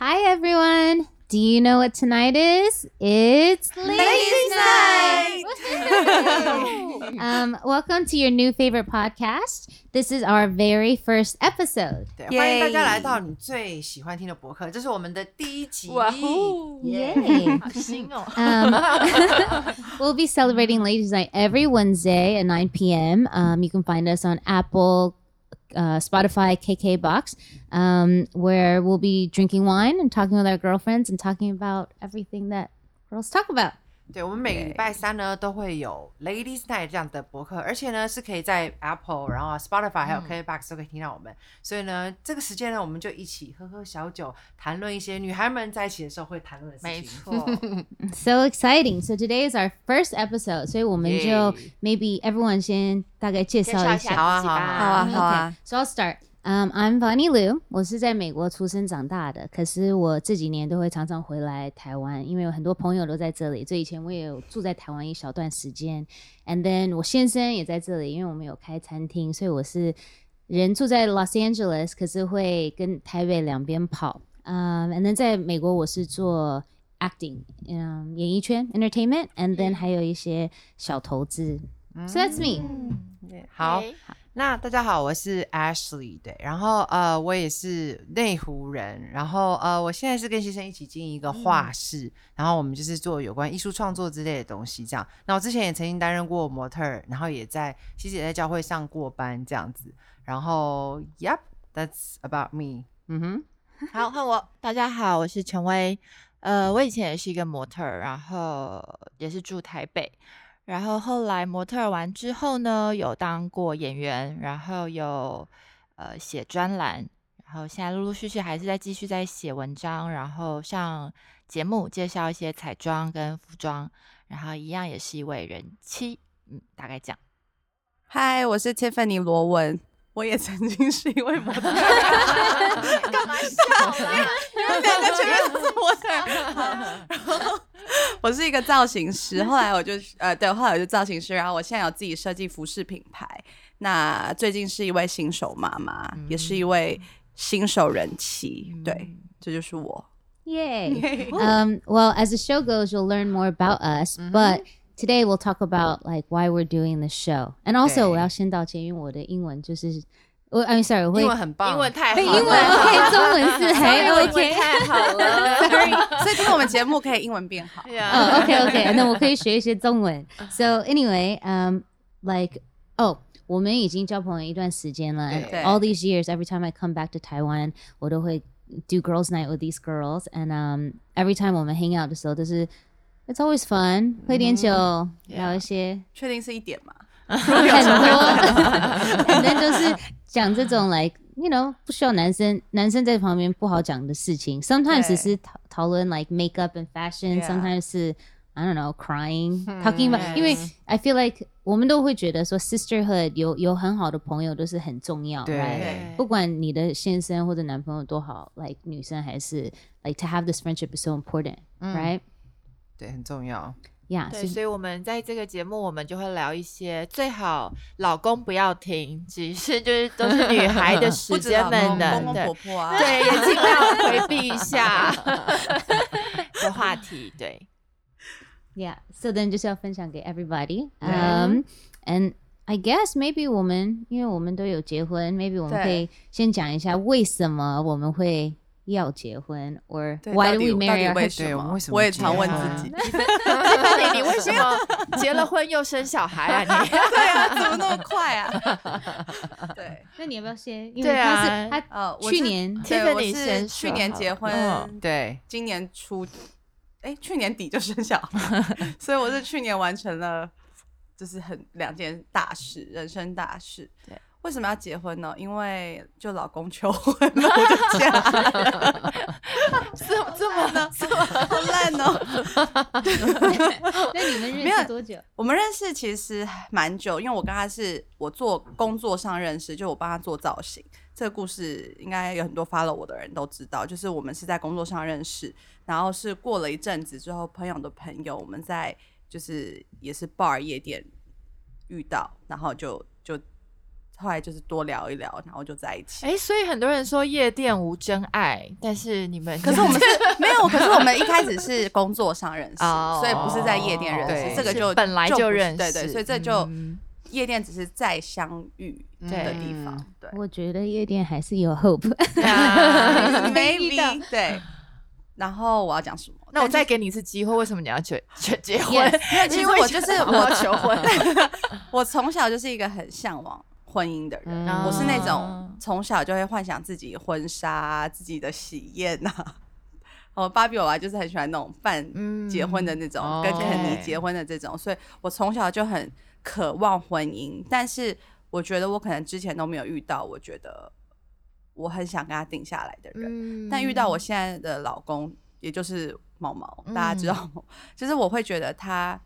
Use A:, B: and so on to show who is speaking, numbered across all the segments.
A: Hi, everyone. Do you know what tonight is? It's
B: Ladies' Night.
A: Woohoo! um, welcome to your new favorite podcast. This is our very first episode.
B: 对，
C: Yay
B: 欢迎大家来到你最喜欢听的博客，这是我们的第一集。
C: 哇呼
A: Yay!
C: 好新哦！
A: Um, we'll be celebrating Ladies' Night every Wednesday at 9 p.m. Um, you can find us on Apple, uh, Spotify, KKBox, um, where we'll be drinking wine and talking with our girlfriends and talking about everything that girls talk about.
B: 对，我们每个礼拜三呢都会有 Ladies Night 这样的博客，而且呢是可以在 Apple、然后 Spotify 还有 KBox 都可以听到我们。所以呢，这个时间呢，我们就一起喝喝小酒，谈论一些女孩们在一起的时候会谈论的事情。
C: 没错，
A: So exciting! So today is our first episode. 所以我们就 maybe everyone 先大概介绍一下。
B: 好啊好
C: 吧。
B: 啊
D: 好啊好啊
A: So I'll start. Um, I'm Bonnie Liu. 我是在美国出生长大的，可是我这几年都会常常回来台湾，因为有很多朋友都在这里。所以以前我也有住在台湾一小段时间，and then 我先生也在这里，因为我们有开餐厅，所以我是人住在 Los Angeles，可是会跟台北两边跑。嗯、um,，and then 在美国我是做 acting，嗯、演艺圈 entertainment，and then 还有一些小投资。So that's me.
B: 对好那大家好，我是 Ashley，对，然后呃，我也是内湖人，然后呃，我现在是跟先生一起经营一个画室，然后我们就是做有关艺术创作之类的东西，这样。那我之前也曾经担任过模特儿，然后也在其实也在教会上过班这样子，然后，Yep，that's about me。嗯哼，
C: 好，换我。大家好，我是陈薇。呃，我以前也是一个模特儿，然后也是住台北。然后后来模特儿完之后呢，有当过演员，然后有呃写专栏，然后现在陆陆续续还是在继续在写文章，然后上节目介绍一些彩妆跟服装，然后一样也是一位人妻，嗯，大概这样。
D: 嗨，我是 Tiffany 罗文，我也曾经是一位模特儿。
C: 干嘛笑？
D: 你们两个前面都是模特儿。然 后我是一个造型师，后来我就呃对，后来我就造型师，然后我现在有自己设计服饰品牌。那最近是一位新手妈妈，也是一位新手人妻。对，这就是我。
A: Yay. um, well, as the show goes, you'll learn more about us, but today we'll talk about like why we're doing the show. And also, 我要先道歉，因为我的英文就是我 I'm sorry，我会
B: 英文很棒，
C: 英文太好
A: 会
C: 了，
A: 英文 OK，中文是还
C: 英文
A: OK。
C: 太好了。
A: Sorry.
D: 所以听我们节目可以英文变好。
C: 对啊
A: 哦、OK OK，那我可以学一些中文。So anyway, um, like oh. 我们已经交朋友一段时间了。And
D: 对
A: all these years, every time I come back to Taiwan，我都会 do girls' night with these girls. And um, every time 我们 hang out 的时候，都是 it's always fun，喝一点酒，聊一些
D: 确定是一点吗？
A: 很多，反正都是讲这种 like you know 不需要男生男生在旁边不好讲的事情。Sometimes 是讨讨论 like makeup and fashion，Sometimes 是 I don't know crying talking about，因为 I feel like 我们都会觉得说 sisterhood 有有很好的朋友都是很重要
B: 对
A: 不管你的先生或者男朋友多好，like 女生还是 like to have this friendship is so important，right？
B: 对，很重要。
A: Yeah，
C: 对，所以我们在这个节目，我们就会聊一些最好老公不要听，只是就是都是女孩的 时间们的，
D: 公公婆婆啊，
C: 对，也尽量回避一下 的话题。对
A: ，Yeah. So then 就是要分享给 everybody. Um, and I guess maybe 我们因为我们都有结婚，maybe 我们可以先讲一下为什么我们会要结婚，or
D: 对
A: why
D: 到
A: do
D: 底
A: we
D: 到
A: marry
D: 底为？什么？
B: 我
D: 也常问自己，
C: 那你你为什么结了婚又生小孩啊？你
D: 对啊，怎么那么快啊？对，
A: 那你要不要先？因为
C: 对啊
A: 他是他
D: 呃，我
A: 去年
D: 对，我
C: Tiffany
D: 是
C: 先
D: 去年结婚，
C: 嗯
B: 对，
D: 今年初，哎，去年底就生小孩，所以我是去年完成了，就是很两件大事，人生大事。
C: 对，
D: 为什么要结婚呢？因为就老公求婚了，我就嫁了。
C: 这么这么呢？
D: 好烂哦！
A: 那你们认识多久？
D: 我们认识其实蛮久，因为我跟他是我做工作上认识，就我帮他做造型。这个故事应该有很多 follow 我的人都知道，就是我们是在工作上认识，然后是过了一阵子之后，朋友的朋友，我们在就是也是 bar 夜店遇到，然后就就后来就是多聊一聊，然后就在一起。
C: 哎，所以很多人说夜店无真爱，但是你们
D: 可是我们是 没有，可是我们一开始是工作上认识，
C: 哦
D: 所以不是在夜店认
C: 对
D: 识，这个就
C: 本来
D: 就
C: 认识
D: 对对，所以这就
C: 嗯
D: 夜店只是再相遇的
C: 对
D: 地方
B: 嗯，
D: 对
A: 我觉得夜店还是有 hope。
C: 啊，
D: maybe 对。然后我要讲什么？
C: 那我再给你一次机会，为什么你要结结结婚
A: Yes，
D: 其实
C: 因为
D: 我就是我
C: 要求婚，
D: 我从小就是一个很向往婚姻的人，
A: 嗯。
D: 我是那
C: 哦
D: 种从小就会幻想自己婚纱、啊、自己的喜宴呐、哦芭比娃娃就是很喜欢那种办
C: 嗯
D: 结婚的那种，
B: 哦
D: 跟肯尼结婚的这种，所以我从小就很渴望婚姻。但是我觉得我可能之前都没有遇到，我觉得我很想跟他定下来的人。
C: 嗯
D: 但遇到我现在的老公，也就是毛毛，大家知道
C: 嗯
D: 吗？就是我会觉得他，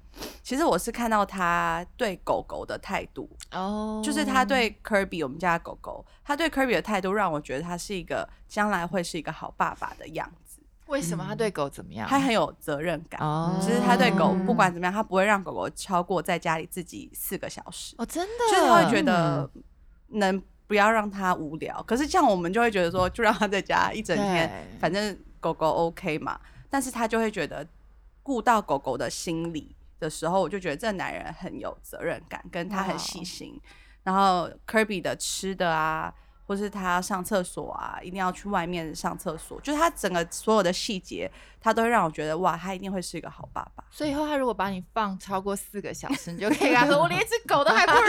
D: 其实我是看到他对狗狗的态度，
C: 哦，
D: 就是他对 Kirby 我们家的狗狗，他对 Kirby 的态度让我觉得他是一个将来会是一个好爸爸的样子，
C: 为什么他对狗怎么样？
D: 他很有责任感。
C: 哦，
D: 其实他对狗不管怎么样，他不会让狗狗超过在家里自己四个小时，
C: 哦，真的，
D: 就是他会觉得能不要让他无聊。可是像我们就会觉得说，就让他在家一整天，反正狗狗 OK 嘛。但是他就会觉得顾到狗狗的心理的时候，我就觉得这男人很有责任感，跟他很细心。然后 Kirby 的吃的啊，或是他上厕所啊，一定要去外面上厕所，就是他整个所有的细节，他都会让我觉得哇，他一定会是一个好爸爸。
C: 所以以后他如果把你放超过四个小时，你就可以跟他 说：“我连一只狗都还不如。”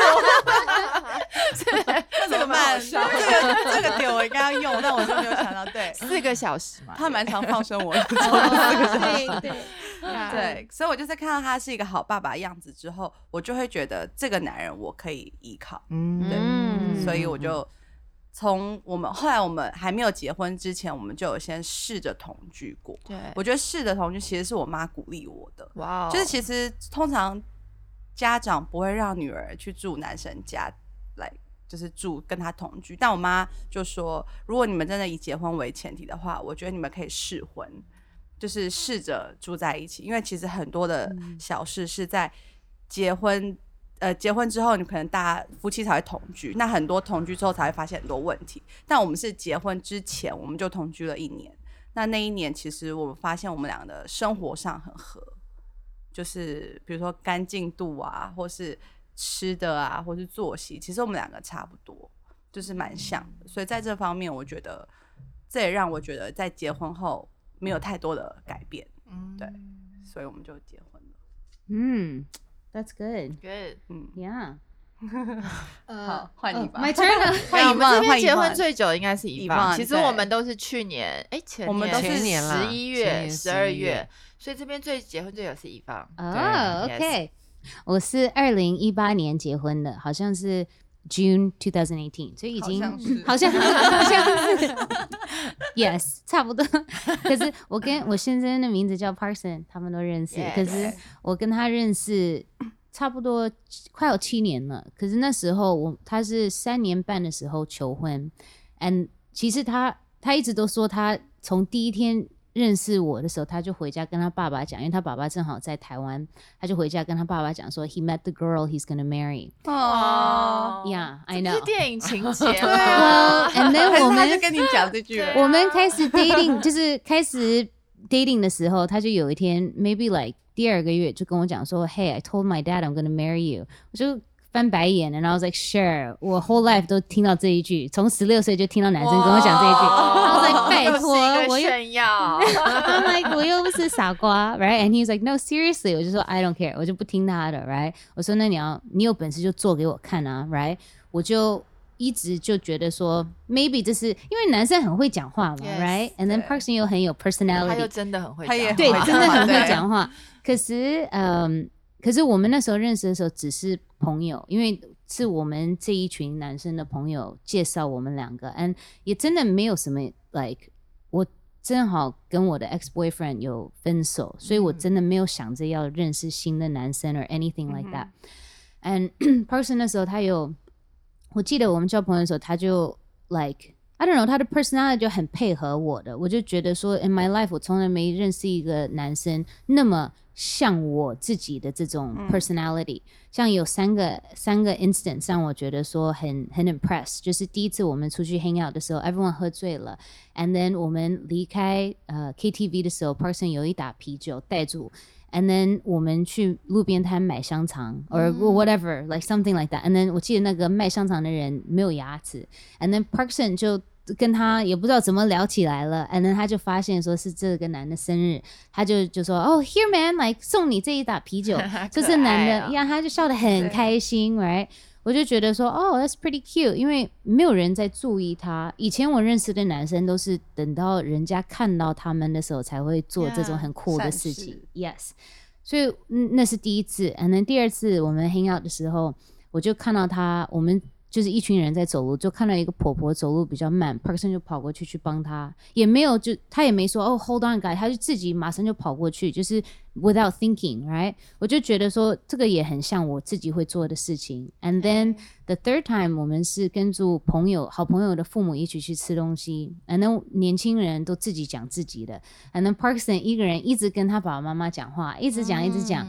D: 那怎么办？这个这个点我应该要用，但我就没有想到，对
C: 四个小时嘛，
D: 他蛮常放生我的。
A: 对对，
D: 对，所以我就是看到他是一个好爸爸的样子之后，我就会觉得这个男人我可以依靠，
C: 嗯
D: 对
A: 嗯
D: 所以我就从我们后来我们还没有结婚之前，我们就有先试着同居过。
C: 对，
D: 我觉得试着同居其实是我妈鼓励我的，
C: 哇哦，
D: 就是其实通常家长不会让女儿去住男生家来。就是住跟他同居，但我妈就说，如果你们真的以结婚为前提的话，我觉得你们可以试婚，就是试着住在一起，因为其实很多的小事是在结婚，呃，结婚之后你可能大家夫妻才会同居，那很多同居之后才会发现很多问题。但我们是结婚之前我们就同居了一年，那那一年其实我们发现我们俩的生活上很合，就是比如说干净度啊，或是吃的啊，或是作息，其实我们两个差不多，就是蛮像的。所以在这方面，我觉得这也让我觉得在结婚后没有太多的改变，
C: 嗯
D: 对所以我们就结婚了。
A: 嗯，That's good。
C: good。
D: 嗯
A: ，Yeah。
D: 好，换你吧。
A: My turn
D: 换一半
C: 这边结婚最久应该是一
D: 一半
C: 其实我们都是去年，哎，前
D: 我们都是
C: 十一月、十二
B: 月
C: 月，所以这边最结婚最久是一方。
A: 哦
C: 对
A: ，OK，我是二零一八年结婚的，好像是 June two thousand eighteen，所以已经
D: 好像
A: 好像好像是 Yes，差不多。可是我跟我先生的名字叫 Parson，他们都认识。可是我跟他认识差不多快有七年了。可是那时候我他是三年半的时候求婚，and 其实他他一直都说他从第一天认识我的时候，他就回家跟他爸爸讲，因为他爸爸正好在台湾，他就回家跟他爸爸讲说，he met the girl he's gonna marry。
D: 哦
A: ，Yeah, I know
C: 是。电影情节
D: 对啊
A: and then 我们
D: 他就跟你讲这句。
A: 我们开始 dating，就是开始 dating 的时候，他就有一天 maybe like 第二个月就跟我讲说，Hey, I told my dad I'm gonna marry you。我就翻白眼了，然后 I was like sure，我 whole life 都听到这一句，从十六岁就听到男生跟我讲这一句。I was like 拜托，我又 I'm like 我又不是傻瓜，right？And he's like no seriously，我就说 I don't care，我就不听他的，right？我说那你要你有本事就做给我看啊，right？我就一直就觉得说 maybe 这是因为男生很会讲话嘛 Yes，，right？And then Parkson 又很有 personality，
C: 他又真的很会
D: 他也
C: 讲
A: 对真的很会讲话。可是嗯，可是我们那时候认识的时候只是朋友，因为。是我们这一群男生的朋友介绍我们两个，，and，也真的没有什么 like 我正好跟我的 ex boyfriend 有分手，所以我真的没有想着要认识新的男生 or anything like that。And person 那时候他有，我记得我们交朋友的时候，他就 like I don't know，他的 personality 就很配合我的，我就觉得说，in my life 我从来没认识一个男生那么像我自己的这种 personality。像有三个三个 instance 让我觉得说很很 impressed，就是第一次我们出去 hang out 的时候，everyone 喝醉了，and then 我们离开呃 KTV 的时候，person 有一打啤酒带住。And then 我们去路边摊买香肠，or whatever, like something like that. And then 我记得那个卖香肠的人没有牙齿，and then Parkson 就跟他也不知道怎么聊起来了，and then 他就发现说是这个男的生日，他就就说哦、oh,，here man，like 送你这一打啤酒，就
C: 可
A: 是男的呀，他就笑得很开心，right？我就觉得说，哦、t h a t s pretty cute，因为没有人在注意他。以前我认识的男生都是等到人家看到他们的时候才会做这种很酷的事情
D: 事。
A: Yes，所以嗯，那是第一次。and then 第二次我们 hang out 的时候，我就看到他，我们就是一群人在走路，就看到一个婆婆走路比较慢，Parkson 就跑过去去帮她，也没有就她也没说哦 hold on guy，她就自己马上就跑过去，就是 without thinking，right？我就觉得说这个也很像我自己会做的事情。And then the third time 我们是跟住朋友、好朋友的父母一起去吃东西，and then 年轻人都自己讲自己的，and then Parkson 一个人一直跟他爸爸妈妈讲话，一直讲一直讲。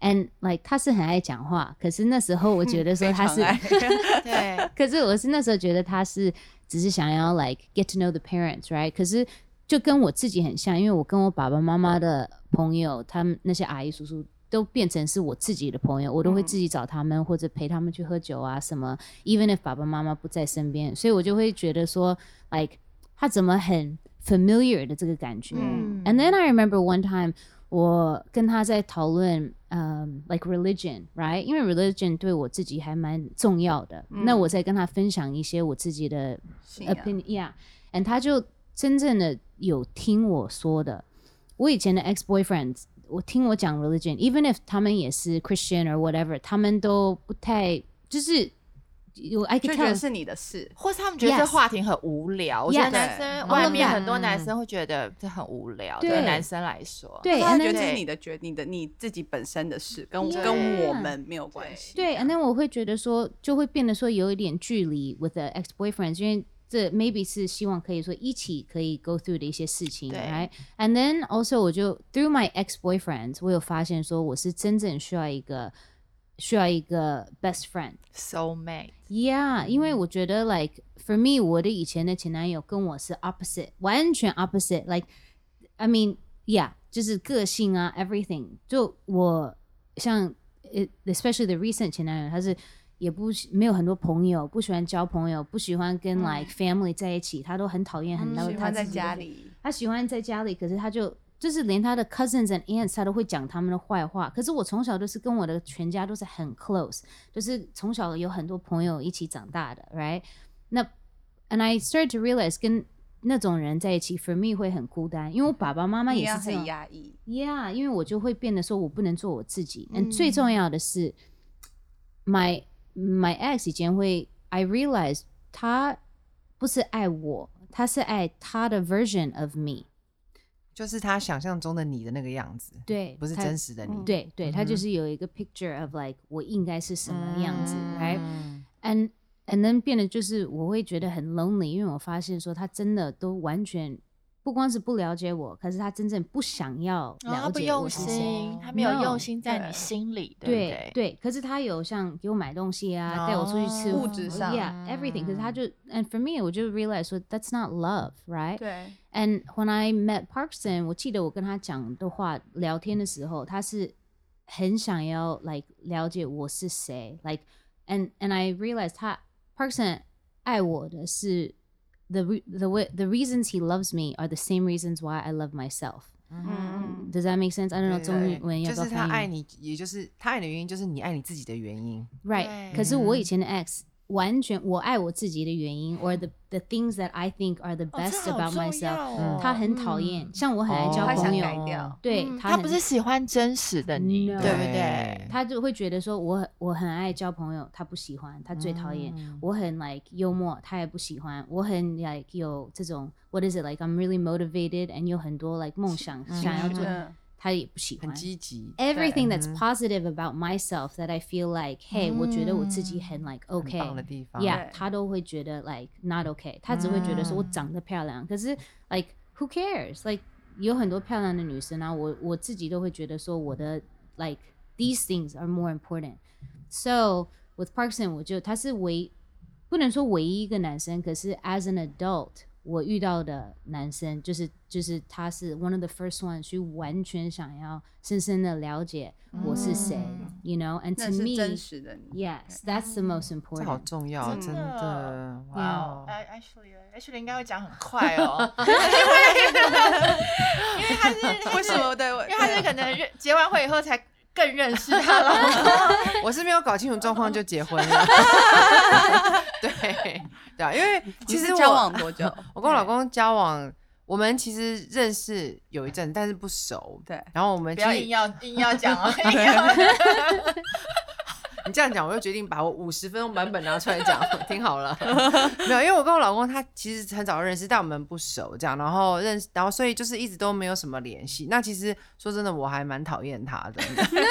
A: And like 他是很爱讲话，可是那时候我觉得说他是，
C: 对，
A: 可是我是那时候觉得他是只是想要 like get to know the parents，right？可是就跟我自己很像，因为我跟我爸爸妈妈的朋友，他们那些阿姨叔叔都变成是我自己的朋友，我都会自己找他们、或者陪他们去喝酒啊什么，even if 爸爸妈妈不在身边，所以我就会觉得说，like 他怎么很 familiar 的这个感觉。
C: 嗯
A: And then I remember one time 我跟他在讨论，嗯、l i k e religion，right？因为 religion 对我自己还蛮重要的。那我在跟他分享一些我自己的
D: 信仰
A: opinion，yeah，and 他就真正的有听我说的。我以前的 ex boyfriends，我听我讲 religion，even if 他们也是 Christian or whatever，他们都不太就是 有 I
D: 就
A: could
D: 觉得
A: tell
D: 是你的事。
C: 或是他们觉得这话题很无聊。我觉得
A: Yes
C: 男生外面很多男生会觉得这很无聊，
A: 对。
C: 对男生来说，
A: 对
D: 他
A: and
D: 觉
A: then
D: 得这是你的决，定的你自己本身的事，跟
A: Yeah
D: 跟我们没有关系。
A: 对，and then 我会觉得说，就会变得说有一点距离 with the ex boyfriends，因为这 maybe 是希望可以说一起可以 go through 的一些事情
C: 对
A: ，right？And then also 我就 through my ex boyfriends，我有发现说我是真正需要一个需要一个 best friend。
C: soul
A: mate，Yeah，因为我觉得 like for me，我的以前的前男友跟我是 opposite，完全 opposite。Like I mean yeah，就是个性啊，everything。就我像 especially the recent 前男友，他是也不没有很多朋友，不喜欢交朋友，不喜欢跟 like family 在一起，他都很讨厌很多
D: 喜欢在
A: 他自己的
D: 家里，
A: 他喜欢在家里，可是他就就是连他的 cousins and aunts 他都会讲他们的坏话。可是我从小都是跟我的全家都是很 close，就是从小有很多朋友一起长大的，right？那 and I started to realize 跟那种人在一起，for me 会很孤单，因为我爸爸妈妈也是这样。
D: 压抑。
A: Yeah，因为我就会变得说我不能做我自己。嗯，最重要的是，my my ex 以前会，I realize 他不是爱我，他是爱他的 version of me。
B: 就是他想象中的你的那个样子，
A: 对，
B: 不是真实的你。
A: 对对，他就是有一个 picture of like 我应该是什么样子、
B: 嗯。
A: r i g h t and and then 变得就是我会觉得很 lonely，因为我发现说他真的都完全不光是不了解我，可是他真正不想要
C: 然后他
A: 了解
C: 不用
A: 我是谁。
C: 心，他没有用心在你心里，对不
A: 对
C: 对？
A: 对，可是他有像给我买东西啊，带我出去吃
C: 哦
D: 物质上
A: ，yeah everything。可是他就，and for me，我就 realize 说 that's not love，right？
D: 对
A: ，And when I met Parkson，我记得我跟他讲的话，聊天的时候，他是很想要 like 了解我是谁，like and and I realized 他 Parkson 爱我的是 the re, the way the reasons he loves me are the same reasons why I love myself.
D: 嗯，
A: Does that make sense? I don't know
B: 对
A: 中文要不
B: 就是他
A: 要翻译
B: 爱你，也就是他爱你的原因，就是你爱你自己的原因。
A: Right，
C: 对
A: 可是我以前的 ex 完全我爱我自己的原因，or the the things that I think are the
C: 哦
A: best about myself，、他很讨厌。像我很爱交朋友，对、
C: 嗯
A: 他
C: 不是喜欢真实的你，对不对？
A: 他就会觉得说我我很爱交朋友，他不喜欢，他最讨厌。
B: 嗯
A: 我很 like 幽默，他也不喜欢。我很 like 有这种 what is it like I'm really motivated and 有很多 like 梦想想要做，
D: 嗯
A: 他也不喜
B: 很
A: 欢。
B: 积极，
A: Everything that's
B: 嗯
A: positive about myself that I feel like, hey，、我觉得我自己很 like
B: 很
A: OK，
B: 棒的地方。
A: yeah，
D: 对
A: 他都会觉得 like not okay，他只会觉得说我
B: 嗯
A: 长得漂亮，可是 like who cares？like 有很多漂亮的女生啊，我我自己都会觉得说我的 like these things are more important。So with Parkson，我就他是唯不能说唯一一个男生，可是 as an adult， 我遇到的男生就是就是他是 one of the first one 去完全想要深深的了解我是谁、y o u know，and to me。
D: 真实的你。
A: Yes, that's the most
B: important. 好重要，真的，哇
C: 哇
B: 哦
C: 哦！哎，Ashley Ashley 应该会讲很快哦，因为 因为他是
D: 为什？么？对，因
C: 因为他是可能认结完会以后才更认识他了。
B: 我是没有搞清楚状况就结婚了。对对啊，因为其实我
D: 交往多久？
B: 我跟我老公交往，我们其实认识有一阵，但是不熟。
D: 对
B: 然后我们
C: 不要硬要硬要讲哦，硬要
B: 你这样讲，我就决定把我五十分钟版本拿出来讲，听好了。没有，因为我跟我老公他其实很早就认识，但我们不熟，这样，然后认识，然后所以就是一直都没有什么联系。那其实说真的，我还蛮讨厌他的。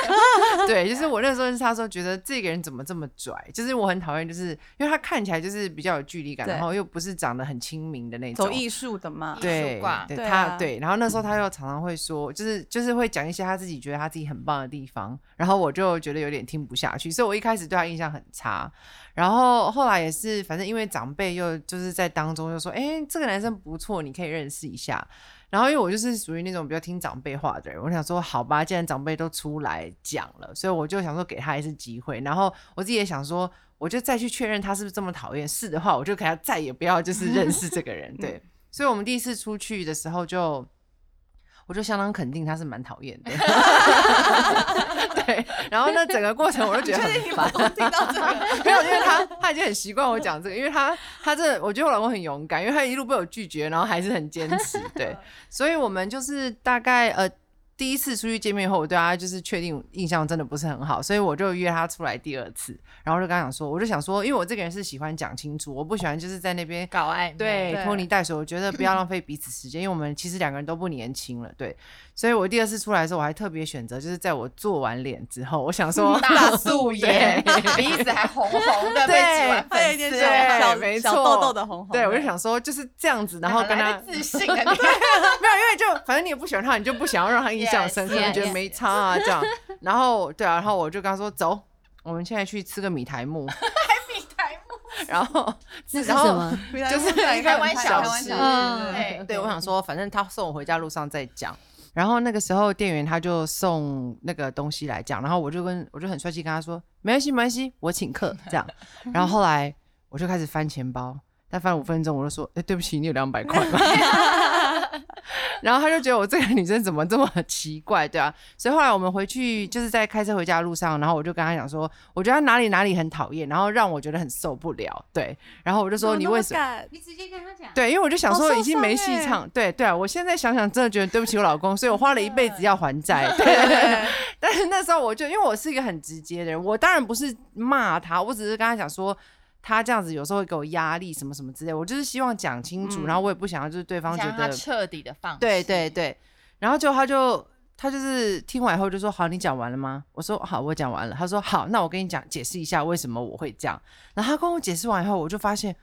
B: 对，就是我那时候认识他的时候，觉得这个人怎么这么拽，就是我很讨厌，就是因为他看起来就是比较有距离感，然后又不是长得很亲民的那种
D: 走。艺术的嘛。
B: 对对他对，然后那时候他又常常会说，就是就是会讲一些他自己觉得他自己很棒的地方，然后我就觉得有点听不下去，所以我一开始对他印象很差，然后后来也是，反正因为长辈又就是在当中就说，哎，这个男生不错，你可以认识一下。然后因为我就是属于那种比较听长辈话的人，我想说好吧，既然长辈都出来讲了，所以我就想说给他一次机会。然后我自己也想说，我就再去确认他是不是这么讨厌，是的话，我就给他再也不要就是认识这个人。对，所以我们第一次出去的时候就。我就相当肯定他是蛮讨厌的，对。然后那整个过程我就觉得 很烦，
D: 听到这个，
B: 没有，因为他他已经很习惯我讲这个，因为他他真的，我觉得我老公很勇敢，因为他一路被我拒绝，然后还是很坚持，对，所以我们就是大概呃第一次出去见面以后，我对他就是确定印象真的不是很好，所以我就约他出来第二次，然后就跟他讲说，我就想说，因为我这个人是喜欢讲清楚，我不喜欢就是在那边
C: 搞暧昧，
D: 对
B: 对。拖泥带水，我觉得不要浪费彼此时间，因为我们其实两个人都不年轻了，对，所以我第二次出来的时候，我还特别选择就是在我做完脸之后，我想说
C: 大素颜，鼻子还红红的，被挤完
D: 还有一点，小小
B: 没错。
D: 痘痘的红红的。
B: 对，我就想说就是这样子，然后跟他
C: 自信
B: 没有，因为就反正你也不喜欢他，你就不想要让他印象深刻
A: ，Yes,
B: 你觉得没差啊这样。然后对啊，然后我就跟他说走，我们现在去吃个米苔木，
C: 米苔木，
B: 然后
A: 那是
B: 然后
A: 什么？
B: 就是
C: 开玩笑
B: 开玩笑
A: 嗯
C: 哎
B: 对，我想说，反正他送我回家路上再讲。然后那个时候店员他就送那个东西来讲，然后我就跟我就很帅气跟他说没关系没关系，我请客这样。然后后来我就开始翻钱包，但翻了五分钟我就说，哎、对不起，你有两百块吗？然后他就觉得我这个女生怎么这么奇怪，对啊，所以后来我们回去就是在开车回家的路上，然后我就跟他讲说，我觉得他哪里哪里很讨厌，然后让我觉得很受不了，对，然后我就说你为什么？
A: 你直接跟他讲。
B: 对，因为我就想说已经没戏唱，对对啊，我现在想想真的觉得对不起我老公，所以我花了一辈子要还债。对，但是那时候我就因为我是一个很直接的人，我当然不是骂他，我只是跟他讲说。他这样子有时候会给我压力，什么什么之类，我就是希望讲清楚，
D: 嗯
B: 然后我也不想要就是对方觉得
C: 彻底的放弃，
B: 对对对，然后就他就他就是听完以后就说好，你讲完了吗？我说好，我讲完了。他说好，那我跟你讲解释一下为什么我会这样。然后他跟我解释完以后，我就发现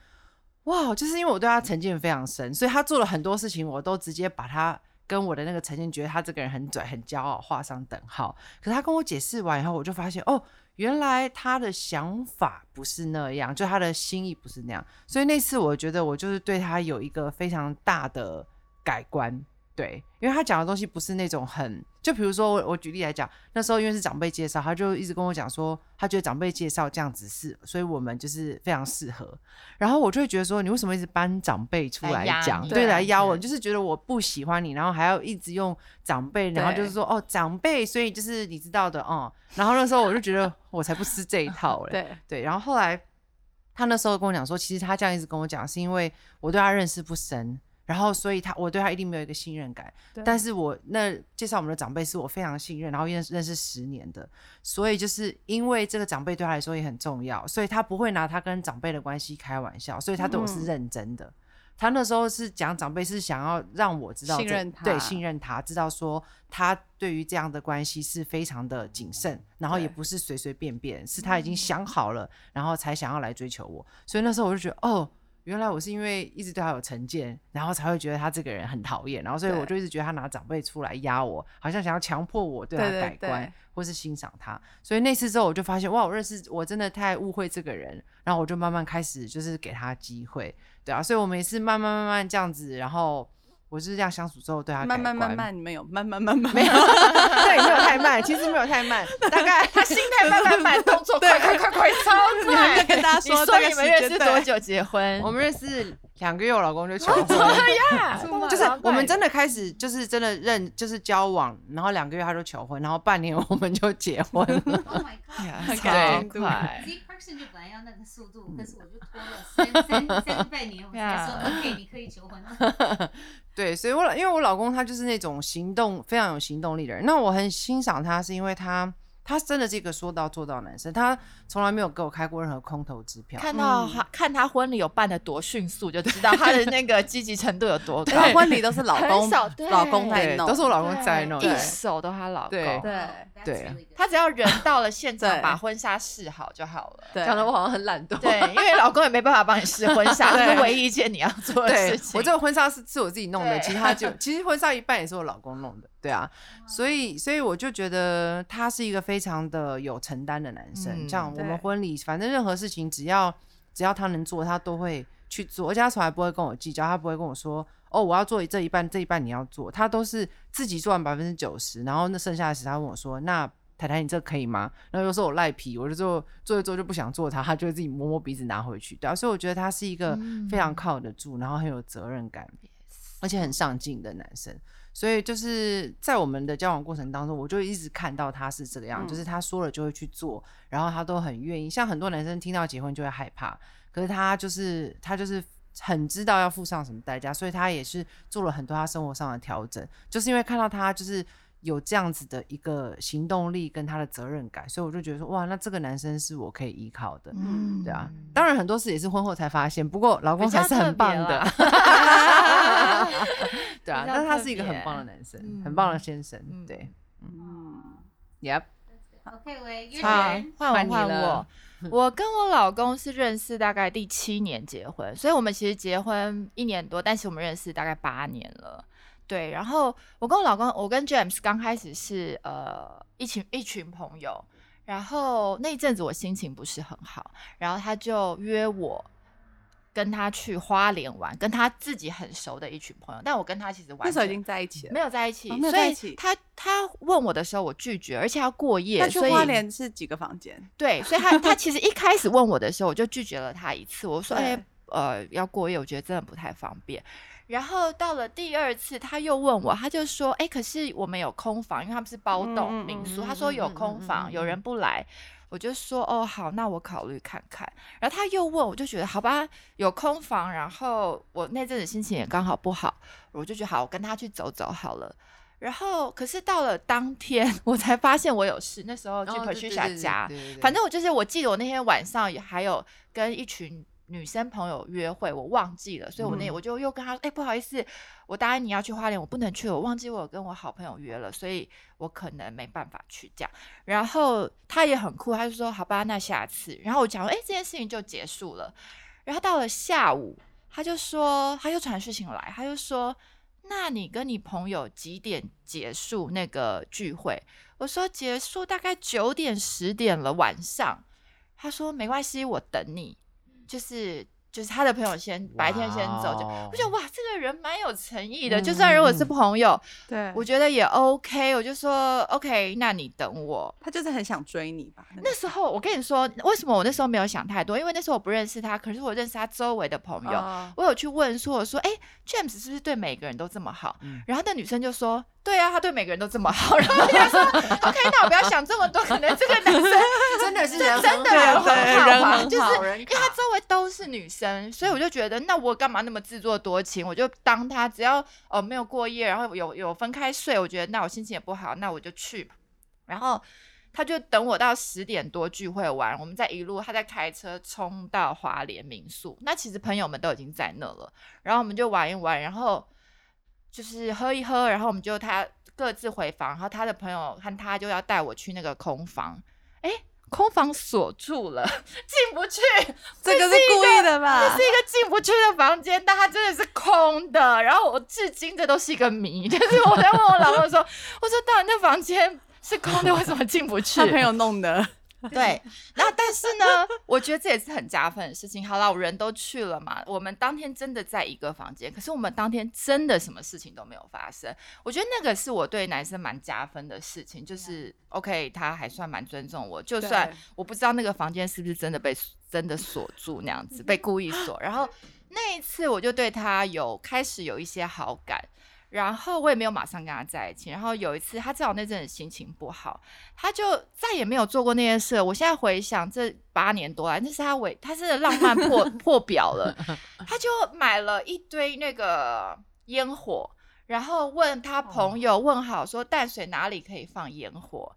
B: 哇，就是因为我对他成见非常深，所以他做了很多事情，我都直接把他。跟我的那个成见，觉得他这个人很拽、很骄傲，画上等号。可是他跟我解释完以后，我就发现哦，原来他的想法不是那样，就他的心意不是那样。所以那次我觉得我就是对他有一个非常大的改观。对，因为他讲的东西不是那种很，就比如说我我举例来讲，那时候因为是长辈介绍，他就一直跟我讲说，他觉得长辈介绍这样子是，所以我们就是非常适合。然后我就会觉得说，你为什么一直搬长辈出
C: 来
B: 讲，对，来压我，就是觉得我不喜欢你，然后还要一直用长辈，然后就是说哦长辈，所以就是你知道的哦、然后那时候我就觉得我才不吃这一套 嘞，
D: 对，
B: 对，然后后来他那时候跟我讲说，其实他这样一直跟我讲，是因为我对他认识不深，然后所以他我对他一定没有一个信任感。但是我那介绍我们的长辈是我非常信任，然后认识认识十年的，所以就是因为这个长辈对他来说也很重要，所以他不会拿他跟长辈的关系开玩笑，所以他对我是
D: 嗯
B: 认真的。他那时候是讲长辈是想要让我知道
D: 信任他
B: 对信任他，知道说他对于这样的关系是非常的谨慎，然后也不是随随便便，是他已经想好了，然后才想要来追求我。所以那时候我就觉得，哦，原来我是因为一直对他有成见，然后才会觉得他这个人很讨厌，然后所以我就一直觉得他拿长辈出来压我，好像想要强迫我对他改观
D: 对
B: 或是欣赏他。所以那次之后，我就发现，哇，我认识我真的太误会这个人，然后我就慢慢开始就是给他机会，对啊，所以我们也是慢慢慢慢这样子，然后我就是这样相处之后对他
D: 慢慢慢慢，你们有慢慢慢慢
B: 没有，对，没有太慢，其实没有太慢，大概
C: 他心态慢慢慢，动作快快快快，超快。
D: 跟大家
C: 你说
D: 说大概
C: 你们认识多久结婚？
B: 我们认识两个月，我老公就求婚。
C: 了，
B: 就是我们真的开始，就是真的认，就是交往，然后两个月他就求婚，然后半年 我们就结婚了。
A: Oh my god！
D: 很
C: 超
D: 赶进度
C: 快。
A: Z Person 就本来要那个速度，但是我就拖了三三三半年，我才说 OK，你可以求婚了。
B: 对，所以我老因为我老公他就是那种行动非常有行动力的人，那我很欣赏他，是因为他他真的是一个说到做到男生，他从来没有给我开过任何空头支票。
C: 看到他看他婚礼有办的多迅速，就知道他的那个积极程度有多高
D: 婚礼都是老公老公在
B: 对，
D: 弄，
B: 都是我老公在弄。
C: 一手都他老公，
D: 对
B: 对
C: 他只要人到了现场，把婚纱试好就好了。
D: 对
B: 讲的我好像很懒惰。
C: 对，因为老公也没办法帮你试婚纱，这是唯一一件你要做的事情。
B: 我这个婚纱是是我自己弄的，
C: 对
B: 其他就其实婚纱一半也是我老公弄的，对啊，所以所以我就觉得他是一个非常的有承担的男生。
C: 嗯
B: 像我们
D: 对
B: 婚礼，反正任何事情只要只要他能做，他都会去做，而且他从来不会跟我计较，他不会跟我说哦我要做这一半，这一半你要做，他都是自己做完百分之九十，然后那剩下的时他问我说那。太太，你这可以吗？然后又说我赖皮，我就做做一做就不想做它，他就会自己摸摸鼻子拿回去，对啊，所以我觉得他是一个非常靠得住，然后很有责任感，而且很上进的男生。所以就是在我们的交往过程当中，我就一直看到他是这个样，
D: 嗯
B: 就是他说了就会去做，然后他都很愿意。像很多男生听到结婚就会害怕，可是他就是他就是很知道要付上什么代价，所以他也是做了很多他生活上的调整，就是因为看到他就是有这样子的一个行动力跟他的责任感，所以我就觉得说哇，那这个男生是我可以依靠的。
C: 嗯
B: 对啊，当然很多事也是婚后才发现，不过老公还是很棒的。对啊，但他是一个很棒的男生，
C: 嗯
B: 很棒的先生。
C: 嗯
B: 对
D: 嗯
A: ，，Yep，OK，喂，
C: 好，换我
B: 换
C: 我
B: 了。
C: 我跟我老公是认识大概第七年结婚，所以我们其实结婚一年多，但是我们认识大概八年了。对，然后我跟我老公，我跟 James 刚开始是呃一群一群朋友，然后那一阵子我心情不是很好，然后他就约我跟他去花莲玩，跟他自己很熟的一群朋友，但我跟他其实完全
D: 那时候已经在一起了。
C: 没有在一起，
D: 哦没有
C: 所以
D: 在一起
C: 他他问我的时候我拒绝，而且要过夜，所以
D: 花莲是几个房间？
C: 对，所以他他其实一开始问我的时候，我就拒绝了他一次。我说：“ 哎、
D: 对
C: 呃，要过夜，我觉得真的不太方便。”然后到了第二次，他又问我，他就说：“哎、可是我们有空房，因为他们是包
D: 嗯
C: 栋
D: 嗯
C: 民宿。
D: 嗯
C: 他说有空房，
B: 嗯
C: 有人不来。我就说：“哦，好，那我考虑看看。”然后他又问，我就觉得好吧，有空房，然后我那阵子心情也刚好不好，我就觉得好，我跟他去走走好了。然后，可是到了当天，我才发现我有事。那时候去
B: 哦对
C: Patricia
B: 对对
C: 家，
B: 对对对
C: 反正我就是，我记得我那天晚上也还有跟一群女生朋友约会，我忘记了，所以我那、
B: 嗯
C: 我就又跟他说，哎、不好意思，我答应你要去花莲，我不能去，我忘记我有跟我好朋友约了，所以我可能没办法去这样。然后他也很酷，他就说好吧，那下次。然后我讲说，哎、这件事情就结束了。然后到了下午，他就说，他又传事情来，他就说。那你跟你朋友几点结束那个聚会？我说结束大概九点十点了晚上。他说没关系，我等你。就是就是他的朋友先白天先走，就我觉得哇，这个人蛮有诚意的。
B: 嗯
C: 就算如果是
B: 嗯
C: 朋友，
D: 对
C: 我觉得也 OK。我就说 OK，那你等我。
D: 他就是很想追你吧？
C: 那时候我跟你说，为什么我那时候没有想太多？因为那时候我不认识他，可是我认识他周围的朋友。
D: 哦
C: 我有去问说，我说，哎、j a m e s 是不是对每个人都这么好？
B: 嗯
C: 然后那女生就说，对啊，他对每个人都这么好。然后我就想说，OK，那我不要想这么多，可能这个男生
B: 真的是人
C: 真的
B: 很
C: 人
B: 好
C: 很好就是因为他周围都是女生，所以我就觉得，那我干嘛那么自作多情？我就当他只要呃没有过夜，然后有有分开睡，我觉得那我心情也不好，那我就去。然后他就等我到十点多聚会完，我们再一路他在开车冲到华联民宿。那其实朋友们都已经在那了，然后我们就玩一玩，然后就是喝一喝，然后我们就他各自回房，然后他的朋友和他就要带我去那个空房，哎，空房锁住了，进不去。
D: 这个是故意的吧？
C: 这是一个进不去的房间，但它真的是空的。然后我至今这都是一个谜，就是我在问我老公说：“ 我说到底那房间是空的，为什么进不去？”
D: 他朋友弄的。
C: 对，然后但是呢，我觉得这也是很加分的事情。好了，我人都去了嘛，我们当天真的在一个房间，可是我们当天真的什么事情都没有发生。我觉得那个是我对男生蛮加分的事情，就是 OK，他还算蛮尊重我，就算我不知道那个房间是不是真的被真的锁住那样子，被故意锁。然后那一次我就对他有开始有一些好感。然后我也没有马上跟他在一起。然后有一次，他正好那阵子心情不好，他就再也没有做过那件事。我现在回想这八年多来，那是他为他是浪漫破 破表了。他就买了一堆那个烟火，然后问他朋友问好说淡水哪里可以放烟火。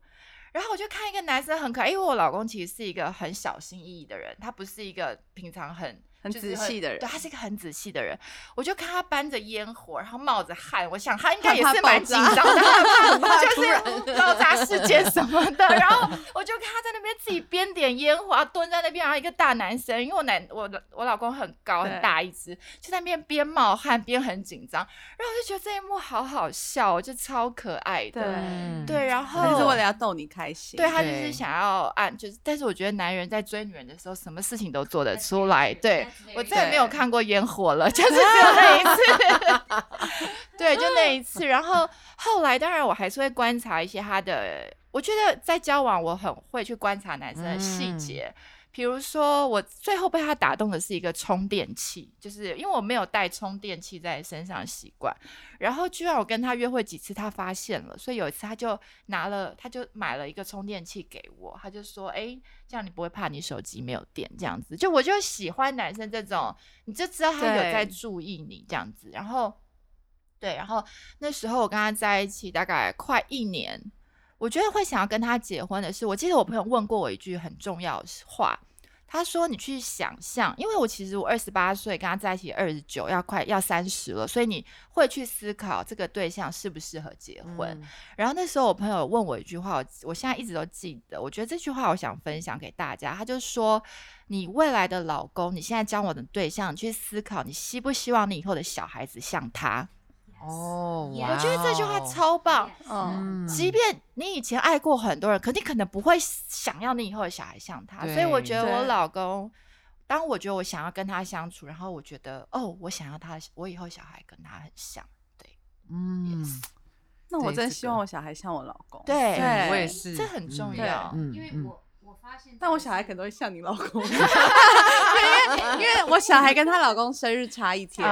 C: 然后我就看一个男生很可爱，因为我老公其实是一个很小心翼翼的人，他不是一个平常很。
D: 很仔细的人，
C: 对他是一个很仔细的人。我就看他搬着烟火，然后冒着汗，我想他应该也是蛮紧张的，怕就是爆炸事件什么的。然后我就看他在那边自己边点烟火，蹲在那边，然后一个大男生，因为我男我我老公很高很大一只，就在那边边冒汗边很紧张。然后我就觉得这一幕好好笑，就超可爱的。对，然后
D: 就是为了要逗你开心。
C: 对他就是想要按，就是但是我觉得男人在追女人的时候，什么事情都做得出来。对。我再也没有看过烟火了，就是只有那一次。对，就那一次。然后后来，当然我还是会观察一些他的。我觉得在交往，我很会去观察男生的细节。比如说，我最后被他打动的是一个充电器，就是因为我没有带充电器在身上习惯，然后居然我跟他约会几次，他发现了，所以有一次他就拿了，他就买了一个充电器给我，他就说：“哎，这样你不会怕你手机没有电？这样子，就我就喜欢男生这种，你就知道他有在注意你这样子。然后，对，然后那时候我跟他在一起大概快一年，我觉得会想要跟他结婚的是，我记得我朋友问过我一句很重要的话。他说：“你去想象，因为我其实我二十八岁，跟他在一起二十九，要快要三十了，所以你会去思考这个对象适不适合结婚。然后那时候我朋友问我一句话，我我现在一直都记得，我觉得这句话我想分享给大家。他就说：你未来的老公，你现在交往的对象，去思考你希不希望你以后的小孩子像他。”
B: 哦，
C: 我觉得这句话超棒。嗯，即便你以前爱过很多人，可你可能不会想要你以后的小孩像他。所以我觉得我老公，当我觉得我想要跟他相处，然后我觉得哦，我想要他，我以后小孩跟他很像。对，
B: 嗯，
D: 那我真希望我小孩像我老公。
C: 对，
B: 我也是，
C: 这很重要。
A: 因为我。
D: 但我小孩可能会像你老公，因为因为我小孩跟她老公生日差一天，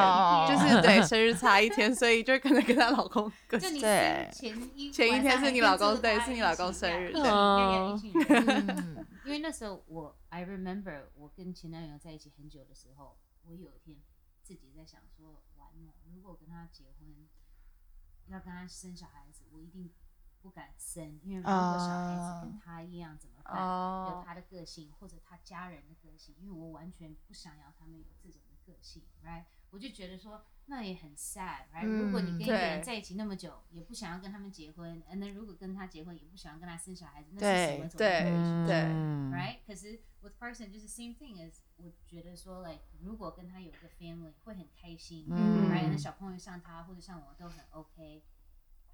D: 就是对生日差一天，所以就可能跟她老公
A: 对前一
D: 前一天是你老公对是你老公生日，对，
A: 因为那时候我 I remember 我跟前男友在一起很久的时候，我有一天自己在想说，完了，如果跟他结婚，要跟他生小孩子，我一定。不敢生，因为如果小孩子跟他一样怎么办？有他的个性或者他家人的个性，因为我完全不想要他们有这种的个性，right？我就觉得说那也很 sad，right？如果你跟一个人在一起那么久，也不想要跟他们结婚，那如果跟他结婚也不想要跟他生小孩子，那是什么种
D: 对对
A: ，right？可是 with person 就是 same thing as 我觉得说，like 如果跟他有个 family 会很开心，right？那小朋友像他或者像我都很 OK。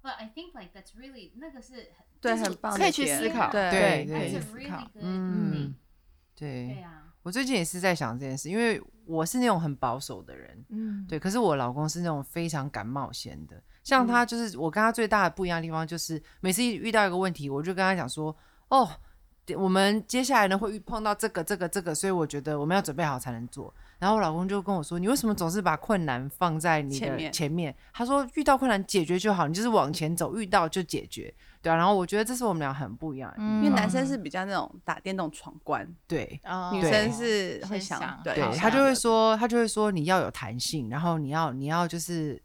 A: But I think like that's really 那个是
D: 对很棒，
C: 可以去思考，
B: 对
C: 对，
A: 可以思考，嗯，
B: 对。
A: 对啊。
B: 我最近也是在想这件事，因为我是那种很保守的人，嗯，对。可是我老公是那种非常敢冒险的，像他就是我跟他最大的不一样的地方，就是每次遇到一个问题，我就跟他讲说，哦，我们接下来呢会遇碰到这个这个这个，所以我觉得我们要准备好才能做。然后我老公就跟我说：“你为什么总是把困难放在你的前面？”他说：“遇到困难解决就好，你就是往前走，遇到就解决，对啊。”然后我觉得这是我们俩很不一样，
D: 因为男生是比较那种打电动闯关，
B: 对，
D: 女生是会想，对，
B: 他就会说，他就会说你要有弹性，然后你要你要就是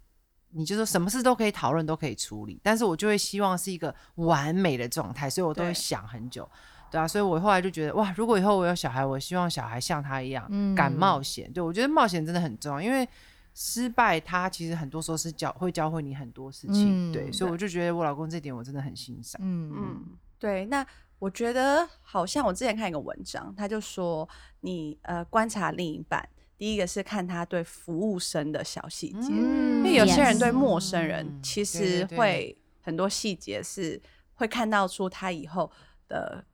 B: 你就说什么事都可以讨论，都可以处理，但是我就会希望是一个完美的状态，所以我都会想很久。对啊，所以我后来就觉得，哇，如果以后我有小孩，我希望小孩像他一样，
C: 嗯
B: 敢冒险。对我觉得冒险真的很重要，因为失败它其实很多时候是教会教会你很多事情。
C: 嗯
B: 对，所以我就觉得我老公这点我真的很欣赏。
C: 嗯
D: 嗯，对。那我觉得好像我之前看一个文章，他就说你呃观察另一半，第一个是看他对服务生的小细节，
B: 嗯
D: 因为有些人对陌生人
B: 嗯
D: 其实会很多细节是会看到出他以后的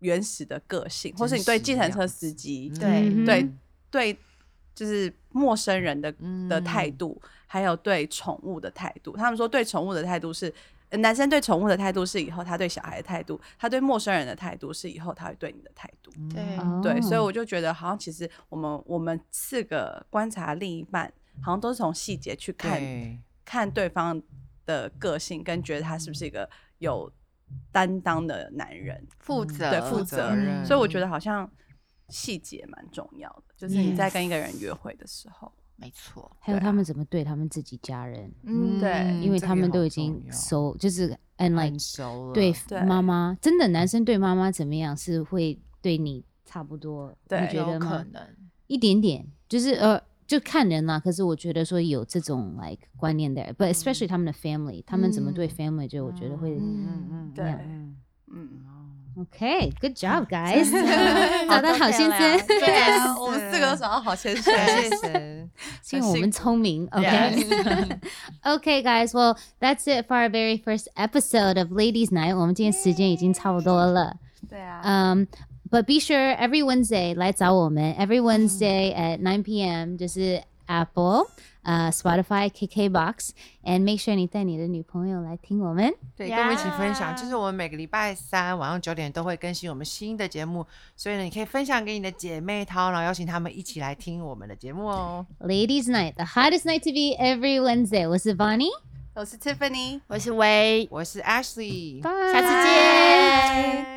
D: 原始的个性，或是你对计程车司机，
C: 对
A: 嗯
D: 对对，就是陌生人的的
B: 嗯
D: 态度，还有对宠物的态度。他们说对宠物的态度是，呃男生对宠物的态度是以后他对小孩的态度，他对陌生人的态度是以后他会对你的态度。
C: 对
A: 哦
D: 对，所以我就觉得好像其实我们我们四个观察另一半，好像都是从细节去看
B: 对，
D: 看对方的个性，跟觉得他是不是一个有担当的男人。
B: 嗯
C: 负责
D: 对负责
B: 任。
D: 所以我觉得好像细节蛮重要的，就是你在跟一个人约会的时候。
C: 没错，
A: 还有他们怎么对他们自己家人，
C: 嗯
D: 对
A: 因为他们都已经熟，就是 and like
B: 很熟了，
A: 对
D: 对。
A: 妈妈，真的男生对妈妈怎么样是会对你差不多，你觉得
C: 有可
A: 吗？
C: 能，
A: 一点点，就是呃，就看人啦。可是我觉得说有这种 like 观念的，but especially 他们的 family，、他们怎么对
C: 嗯
A: family，就我觉得会、
B: 嗯嗯，
D: 对
B: 嗯
D: 嗯，
B: 嗯
A: OK，good、job guys，找到
C: 多
A: 好先
C: 漂亮
A: 生，
D: 对啊，我们四个都找到好先生。
B: 感谢神。
A: 是因为我们聪明。OK，
D: Yes
A: okay, guys. Well, that's it for our very first episode of Ladies Night. 我们今天时间已经差不多了。
D: 对啊，
A: Um, but be sure every Wednesday 来找我们。Every Wednesday at 9 p.m. 就是 Apple、uh, Spotify、KKBox。And make sure 你带你的女朋友来听我们。
B: 对，跟我们一起分享。
C: 呀
B: 就是我们每个礼拜三晚上九点都会更新我们新的节目，所以呢，你可以分享给你的姐妹淘，然后邀请她们一起来听我们的节目哦。
A: Ladies Night, the hottest night to be every Wednesday. 我是 Bonnie，
D: 我是 Tiffany。
C: 我是薇，
B: 我是 Ashley，
A: 拜
C: 下次见。